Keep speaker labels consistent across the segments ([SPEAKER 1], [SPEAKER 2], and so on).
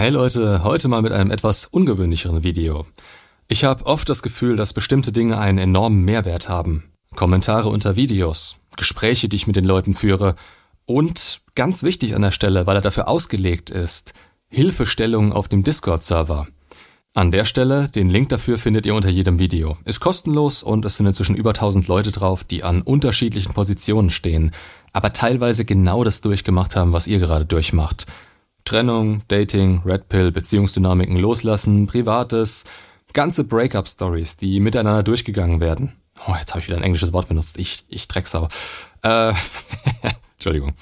[SPEAKER 1] Hey Leute, heute mal mit einem etwas ungewöhnlicheren Video. Ich habe oft das Gefühl, dass bestimmte Dinge einen enormen Mehrwert haben. Kommentare unter Videos, Gespräche, die ich mit den Leuten führe und ganz wichtig an der Stelle, weil er dafür ausgelegt ist, Hilfestellungen auf dem Discord-Server. An der Stelle, den Link dafür findet ihr unter jedem Video. Ist kostenlos und es sind inzwischen über 1000 Leute drauf, die an unterschiedlichen Positionen stehen, aber teilweise genau das durchgemacht haben, was ihr gerade durchmacht. Trennung, Dating, Red Pill, Beziehungsdynamiken loslassen, Privates, ganze Breakup-Stories, die miteinander durchgegangen werden. Oh, jetzt habe ich wieder ein englisches Wort benutzt. Ich, ich Drecksau. Äh, Entschuldigung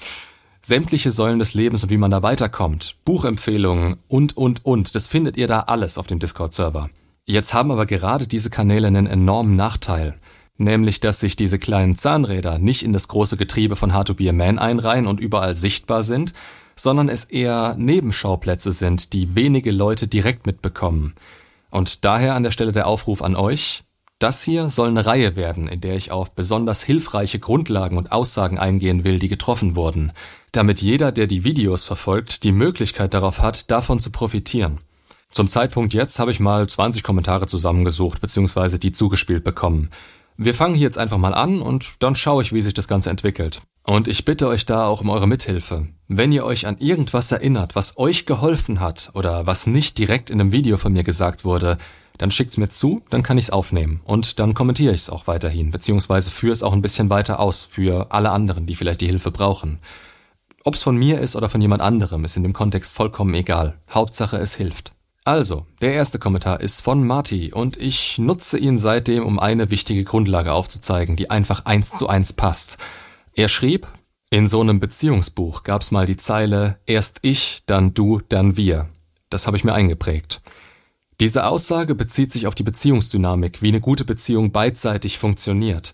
[SPEAKER 1] sämtliche Säulen des Lebens und wie man da weiterkommt, Buchempfehlungen und, und, und, das findet ihr da alles auf dem Discord-Server. Jetzt haben aber gerade diese Kanäle einen enormen Nachteil, nämlich dass sich diese kleinen Zahnräder nicht in das große Getriebe von Hard to Be a Man einreihen und überall sichtbar sind, sondern es eher Nebenschauplätze sind, die wenige Leute direkt mitbekommen. Und daher an der Stelle der Aufruf an euch, das hier soll eine Reihe werden, in der ich auf besonders hilfreiche Grundlagen und Aussagen eingehen will, die getroffen wurden, damit jeder, der die Videos verfolgt, die Möglichkeit darauf hat, davon zu profitieren. Zum Zeitpunkt jetzt habe ich mal 20 Kommentare zusammengesucht bzw. die zugespielt bekommen. Wir fangen hier jetzt einfach mal an und dann schaue ich, wie sich das Ganze entwickelt. Und ich bitte euch da auch um eure Mithilfe. Wenn ihr euch an irgendwas erinnert, was euch geholfen hat oder was nicht direkt in einem Video von mir gesagt wurde, dann schickt's mir zu, dann kann ich's aufnehmen und dann kommentiere ich's auch weiterhin, beziehungsweise führe es auch ein bisschen weiter aus für alle anderen, die vielleicht die Hilfe brauchen. Ob's von mir ist oder von jemand anderem, ist in dem Kontext vollkommen egal. Hauptsache es hilft. Also, der erste Kommentar ist von Marty und ich nutze ihn seitdem, um eine wichtige Grundlage aufzuzeigen, die einfach eins zu eins passt. Er schrieb, in so einem Beziehungsbuch gab's mal die Zeile erst ich, dann du, dann wir. Das habe ich mir eingeprägt. Diese Aussage bezieht sich auf die Beziehungsdynamik, wie eine gute Beziehung beidseitig funktioniert.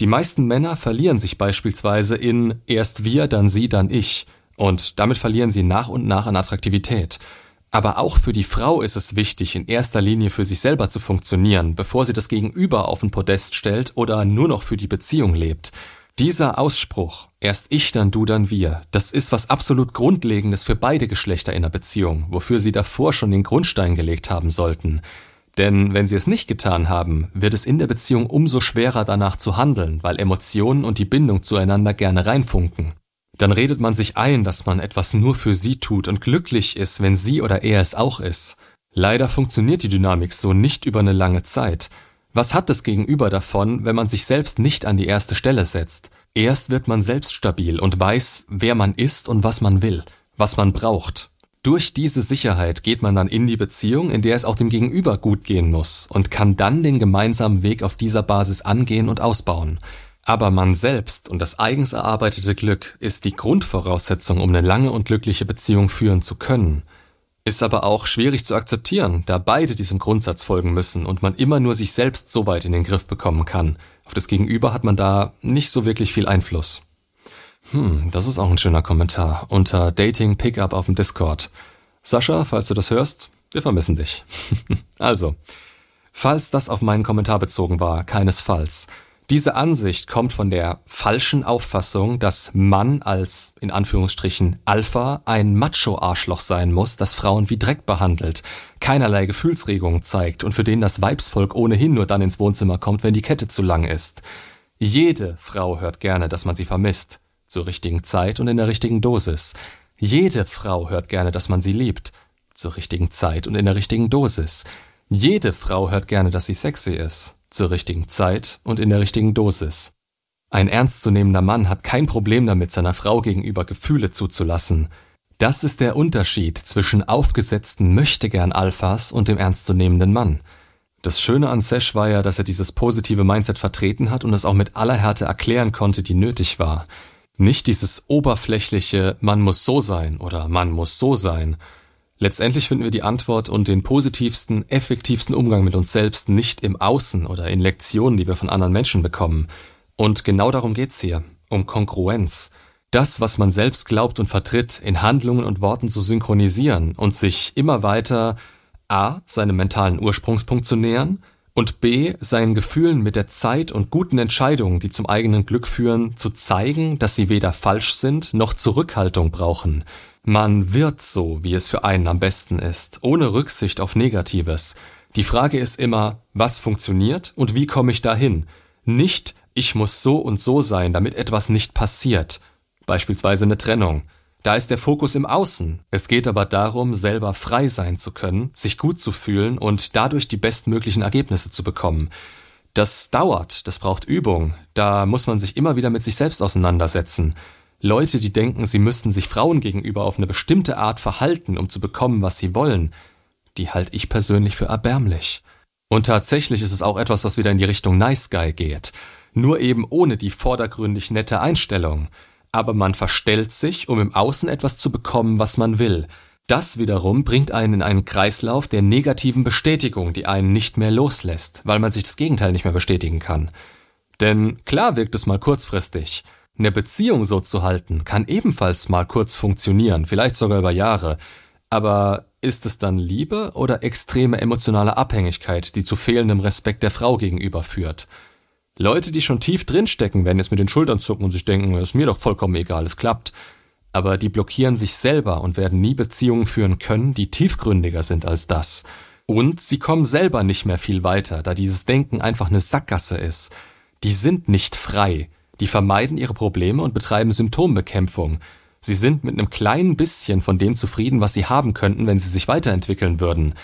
[SPEAKER 1] Die meisten Männer verlieren sich beispielsweise in erst wir, dann sie, dann ich, und damit verlieren sie nach und nach an Attraktivität. Aber auch für die Frau ist es wichtig, in erster Linie für sich selber zu funktionieren, bevor sie das Gegenüber auf den Podest stellt oder nur noch für die Beziehung lebt. Dieser Ausspruch, erst ich, dann du, dann wir, das ist was absolut Grundlegendes für beide Geschlechter in einer Beziehung, wofür sie davor schon den Grundstein gelegt haben sollten. Denn wenn sie es nicht getan haben, wird es in der Beziehung umso schwerer danach zu handeln, weil Emotionen und die Bindung zueinander gerne reinfunken. Dann redet man sich ein, dass man etwas nur für sie tut und glücklich ist, wenn sie oder er es auch ist. Leider funktioniert die Dynamik so nicht über eine lange Zeit, was hat das Gegenüber davon, wenn man sich selbst nicht an die erste Stelle setzt? Erst wird man selbst stabil und weiß, wer man ist und was man will, was man braucht. Durch diese Sicherheit geht man dann in die Beziehung, in der es auch dem Gegenüber gut gehen muss und kann dann den gemeinsamen Weg auf dieser Basis angehen und ausbauen. Aber man selbst und das eigens erarbeitete Glück ist die Grundvoraussetzung, um eine lange und glückliche Beziehung führen zu können. Ist aber auch schwierig zu akzeptieren, da beide diesem Grundsatz folgen müssen und man immer nur sich selbst so weit in den Griff bekommen kann. Auf das Gegenüber hat man da nicht so wirklich viel Einfluss. Hm, das ist auch ein schöner Kommentar unter Dating Pickup auf dem Discord. Sascha, falls du das hörst, wir vermissen dich. also, falls das auf meinen Kommentar bezogen war, keinesfalls. Diese Ansicht kommt von der falschen Auffassung, dass Mann als, in Anführungsstrichen, Alpha ein Macho-Arschloch sein muss, das Frauen wie Dreck behandelt, keinerlei Gefühlsregungen zeigt und für den das Weibsvolk ohnehin nur dann ins Wohnzimmer kommt, wenn die Kette zu lang ist. Jede Frau hört gerne, dass man sie vermisst. Zur richtigen Zeit und in der richtigen Dosis. Jede Frau hört gerne, dass man sie liebt. Zur richtigen Zeit und in der richtigen Dosis. Jede Frau hört gerne, dass sie sexy ist zur richtigen Zeit und in der richtigen Dosis. Ein ernstzunehmender Mann hat kein Problem damit, seiner Frau gegenüber Gefühle zuzulassen. Das ist der Unterschied zwischen aufgesetzten Möchtegern-Alphas und dem ernstzunehmenden Mann. Das Schöne an Sesh war ja, dass er dieses positive Mindset vertreten hat und es auch mit aller Härte erklären konnte, die nötig war. Nicht dieses oberflächliche, man muss so sein oder man muss so sein, Letztendlich finden wir die Antwort und den positivsten, effektivsten Umgang mit uns selbst nicht im Außen oder in Lektionen, die wir von anderen Menschen bekommen. Und genau darum geht's hier, um Kongruenz. Das, was man selbst glaubt und vertritt, in Handlungen und Worten zu synchronisieren und sich immer weiter a. seinem mentalen Ursprungspunkt zu nähern und b. seinen Gefühlen mit der Zeit und guten Entscheidungen, die zum eigenen Glück führen, zu zeigen, dass sie weder falsch sind noch Zurückhaltung brauchen Man wird so, wie es für einen am besten ist, ohne Rücksicht auf Negatives. Die Frage ist immer, was funktioniert und wie komme ich dahin? Nicht, ich muss so und so sein, damit etwas nicht passiert. Beispielsweise eine Trennung. Da ist der Fokus im Außen. Es geht aber darum, selber frei sein zu können, sich gut zu fühlen und dadurch die bestmöglichen Ergebnisse zu bekommen. Das dauert, das braucht Übung, da muss man sich immer wieder mit sich selbst auseinandersetzen. Leute, die denken, sie müssten sich Frauen gegenüber auf eine bestimmte Art verhalten, um zu bekommen, was sie wollen, die halte ich persönlich für erbärmlich. Und tatsächlich ist es auch etwas, was wieder in die Richtung Nice Guy geht. Nur eben ohne die vordergründig nette Einstellung aber man verstellt sich, um im Außen etwas zu bekommen, was man will. Das wiederum bringt einen in einen Kreislauf der negativen Bestätigung, die einen nicht mehr loslässt, weil man sich das Gegenteil nicht mehr bestätigen kann. Denn klar wirkt es mal kurzfristig. Eine Beziehung so zu halten, kann ebenfalls mal kurz funktionieren, vielleicht sogar über Jahre. Aber ist es dann Liebe oder extreme emotionale Abhängigkeit, die zu fehlendem Respekt der Frau gegenüber führt? Leute, die schon tief drinstecken, werden jetzt mit den Schultern zucken und sich denken, ist mir doch vollkommen egal, es klappt. Aber die blockieren sich selber und werden nie Beziehungen führen können, die tiefgründiger sind als das. Und sie kommen selber nicht mehr viel weiter, da dieses Denken einfach eine Sackgasse ist. Die sind nicht frei. Die vermeiden ihre Probleme und betreiben Symptombekämpfung. Sie sind mit einem kleinen bisschen von dem zufrieden, was sie haben könnten, wenn sie sich weiterentwickeln würden.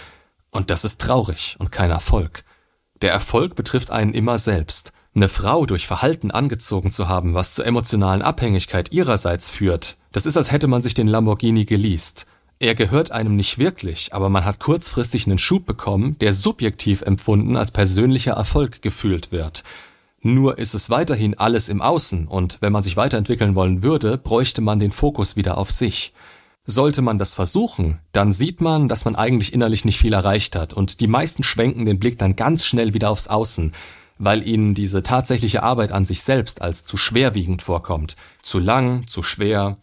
[SPEAKER 1] Und das ist traurig und kein Erfolg. Der Erfolg betrifft einen immer selbst. Eine Frau durch Verhalten angezogen zu haben, was zur emotionalen Abhängigkeit ihrerseits führt, das ist, als hätte man sich den Lamborghini geleast. Er gehört einem nicht wirklich, aber man hat kurzfristig einen Schub bekommen, der subjektiv empfunden als persönlicher Erfolg gefühlt wird. Nur ist es weiterhin alles im Außen und wenn man sich weiterentwickeln wollen würde, bräuchte man den Fokus wieder auf sich. Sollte man das versuchen, dann sieht man, dass man eigentlich innerlich nicht viel erreicht hat und die meisten schwenken den Blick dann ganz schnell wieder aufs Außen, weil ihnen diese tatsächliche Arbeit an sich selbst als zu schwerwiegend vorkommt. Zu lang, zu schwer.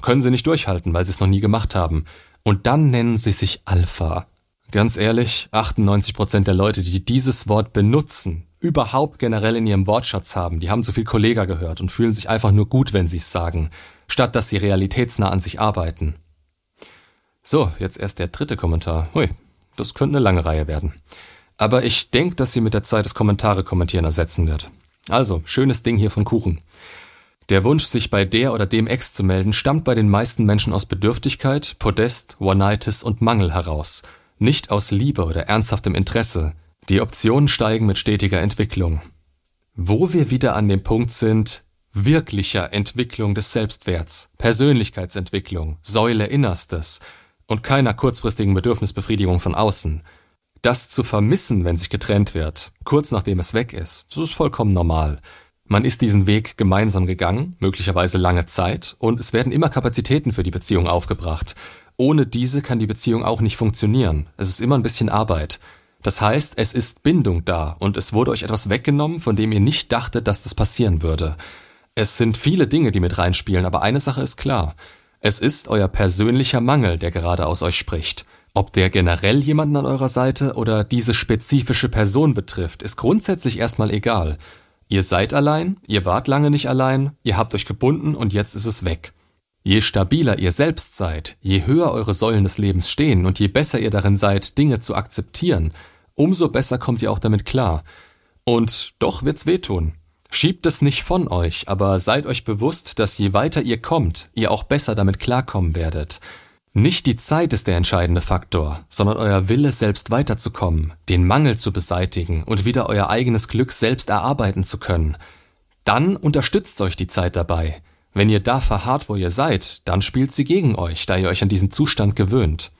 [SPEAKER 1] Können sie nicht durchhalten, weil sie es noch nie gemacht haben. Und dann nennen sie sich Alpha. Ganz ehrlich, 98% der Leute, die dieses Wort benutzen, überhaupt generell in ihrem Wortschatz haben, die haben zu viel Kollega gehört und fühlen sich einfach nur gut, wenn sie es sagen, statt dass sie realitätsnah an sich arbeiten. So, jetzt erst der dritte Kommentar. Hui, das könnte eine lange Reihe werden. Aber ich denke, dass sie mit der Zeit das Kommentare kommentieren ersetzen wird. Also, schönes Ding hier von Kuchen. Der Wunsch, sich bei der oder dem Ex zu melden, stammt bei den meisten Menschen aus Bedürftigkeit, Podest, One-Nightis und Mangel heraus. Nicht aus Liebe oder ernsthaftem Interesse. Die Optionen steigen mit stetiger Entwicklung. Wo wir wieder an dem Punkt sind, wirklicher Entwicklung des Selbstwerts, Persönlichkeitsentwicklung, Säule Innerstes und keiner kurzfristigen Bedürfnisbefriedigung von außen – das zu vermissen, wenn sich getrennt wird, kurz nachdem es weg ist, das ist vollkommen normal. Man ist diesen Weg gemeinsam gegangen, möglicherweise lange Zeit, und es werden immer Kapazitäten für die Beziehung aufgebracht. Ohne diese kann die Beziehung auch nicht funktionieren. Es ist immer ein bisschen Arbeit. Das heißt, es ist Bindung da und es wurde euch etwas weggenommen, von dem ihr nicht dachtet, dass das passieren würde. Es sind viele Dinge, die mit reinspielen, aber eine Sache ist klar. Es ist euer persönlicher Mangel, der gerade aus euch spricht. Ob der generell jemanden an eurer Seite oder diese spezifische Person betrifft, ist grundsätzlich erstmal egal. Ihr seid allein, ihr wart lange nicht allein, ihr habt euch gebunden und jetzt ist es weg. Je stabiler ihr selbst seid, je höher eure Säulen des Lebens stehen und je besser ihr darin seid, Dinge zu akzeptieren, umso besser kommt ihr auch damit klar. Und doch wird's wehtun. Schiebt es nicht von euch, aber seid euch bewusst, dass je weiter ihr kommt, ihr auch besser damit klarkommen werdet. Nicht die Zeit ist der entscheidende Faktor, sondern euer Wille, selbst weiterzukommen, den Mangel zu beseitigen und wieder euer eigenes Glück selbst erarbeiten zu können. Dann unterstützt euch die Zeit dabei. Wenn ihr da verharrt, wo ihr seid, dann spielt sie gegen euch, da ihr euch an diesen Zustand gewöhnt.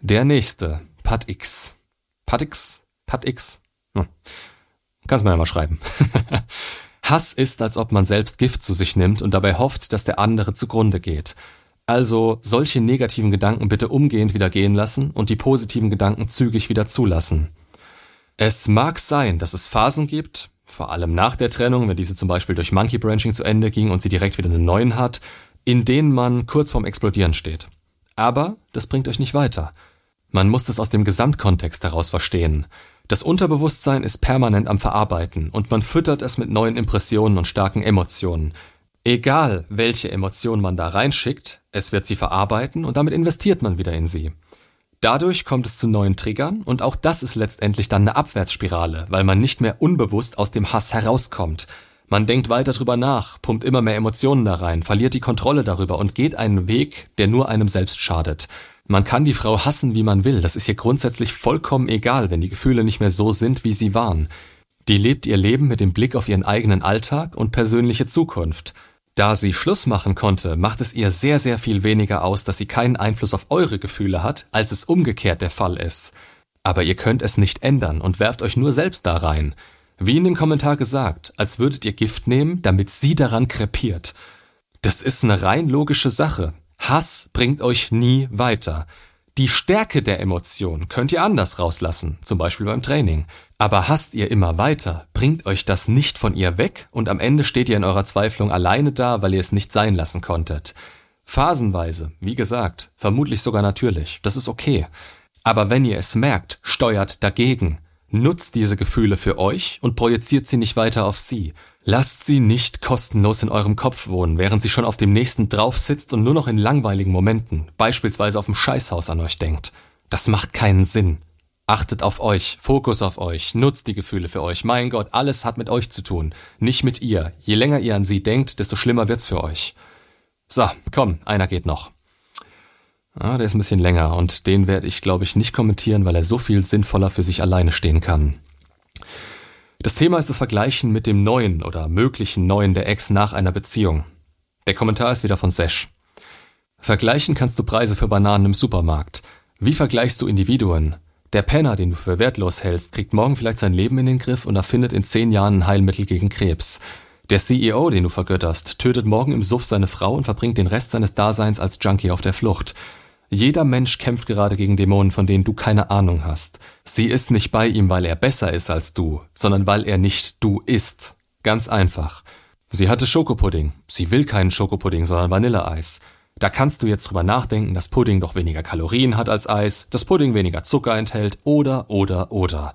[SPEAKER 1] Der nächste, Pat X. Pat X? Pat X? Hm. Kannst mir ja mal schreiben. Hass ist, als ob man selbst Gift zu sich nimmt und dabei hofft, dass der andere zugrunde geht. Also solche negativen Gedanken bitte umgehend wieder gehen lassen und die positiven Gedanken zügig wieder zulassen. Es mag sein, dass es Phasen gibt, vor allem nach der Trennung, wenn diese zum Beispiel durch Monkey Branching zu Ende ging und sie direkt wieder einen neuen hat, in denen man kurz vorm Explodieren steht. Aber das bringt euch nicht weiter. Man muss das aus dem Gesamtkontext heraus verstehen. Das Unterbewusstsein ist permanent am Verarbeiten und man füttert es mit neuen Impressionen und starken Emotionen. Egal, welche Emotionen man da reinschickt, Es wird sie verarbeiten und damit investiert man wieder in sie. Dadurch kommt es zu neuen Triggern und auch das ist letztendlich dann eine Abwärtsspirale, weil man nicht mehr unbewusst aus dem Hass herauskommt. Man denkt weiter drüber nach, pumpt immer mehr Emotionen da rein, verliert die Kontrolle darüber und geht einen Weg, der nur einem selbst schadet. Man kann die Frau hassen, wie man will, das ist ihr grundsätzlich vollkommen egal, wenn die Gefühle nicht mehr so sind, wie sie waren. Die lebt ihr Leben mit dem Blick auf ihren eigenen Alltag und persönliche Zukunft. Da sie Schluss machen konnte, macht es ihr sehr, sehr viel weniger aus, dass sie keinen Einfluss auf eure Gefühle hat, als es umgekehrt der Fall ist. Aber ihr könnt es nicht ändern und werft euch nur selbst da rein. Wie in dem Kommentar gesagt, als würdet ihr Gift nehmen, damit sie daran krepiert. Das ist eine rein logische Sache. Hass bringt euch nie weiter. Die Stärke der Emotion könnt ihr anders rauslassen, zum Beispiel beim Training. Aber hasst ihr immer weiter, bringt euch das nicht von ihr weg und am Ende steht ihr in eurer Zweiflung alleine da, weil ihr es nicht sein lassen konntet. Phasenweise, wie gesagt, vermutlich sogar natürlich, das ist okay. Aber wenn ihr es merkt, steuert dagegen. Nutzt diese Gefühle für euch und projiziert sie nicht weiter auf sie. Lasst sie nicht kostenlos in eurem Kopf wohnen, während sie schon auf dem nächsten drauf sitzt und nur noch in langweiligen Momenten, beispielsweise auf dem Scheißhaus an euch denkt. Das macht keinen Sinn. Achtet auf euch, Fokus auf euch, nutzt die Gefühle für euch. Mein Gott, alles hat mit euch zu tun, nicht mit ihr. Je länger ihr an sie denkt, desto schlimmer wird's für euch. So, komm, einer geht noch. Ah, der ist ein bisschen länger und den werde ich, glaube ich, nicht kommentieren, weil er so viel sinnvoller für sich alleine stehen kann. Das Thema ist das Vergleichen mit dem neuen oder möglichen neuen der Ex nach einer Beziehung. Der Kommentar ist wieder von Sesh. Vergleichen kannst du Preise für Bananen im Supermarkt. Wie vergleichst du Individuen? Der Penner, den du für wertlos hältst, kriegt morgen vielleicht sein Leben in den Griff und erfindet in zehn Jahren ein Heilmittel gegen Krebs. Der CEO, den du vergötterst, tötet morgen im Suff seine Frau und verbringt den Rest seines Daseins als Junkie auf der Flucht. Jeder Mensch kämpft gerade gegen Dämonen, von denen du keine Ahnung hast. Sie ist nicht bei ihm, weil er besser ist als du, sondern weil er nicht du ist. Ganz einfach. Sie hatte Schokopudding. Sie will keinen Schokopudding, sondern Vanilleeis. Da kannst du jetzt drüber nachdenken, dass Pudding doch weniger Kalorien hat als Eis, dass Pudding weniger Zucker enthält, oder, oder, oder.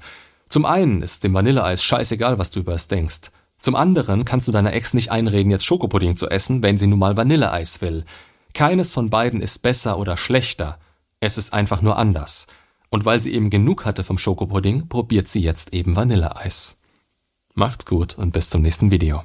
[SPEAKER 1] Zum einen ist dem Vanilleeis scheißegal, was du über es denkst. Zum anderen kannst du deiner Ex nicht einreden, jetzt Schokopudding zu essen, wenn sie nun mal Vanilleeis will. Keines von beiden ist besser oder schlechter. Es ist einfach nur anders. Und weil sie eben genug hatte vom Schokopudding, probiert sie jetzt eben Vanilleeis. Macht's gut und bis zum nächsten Video.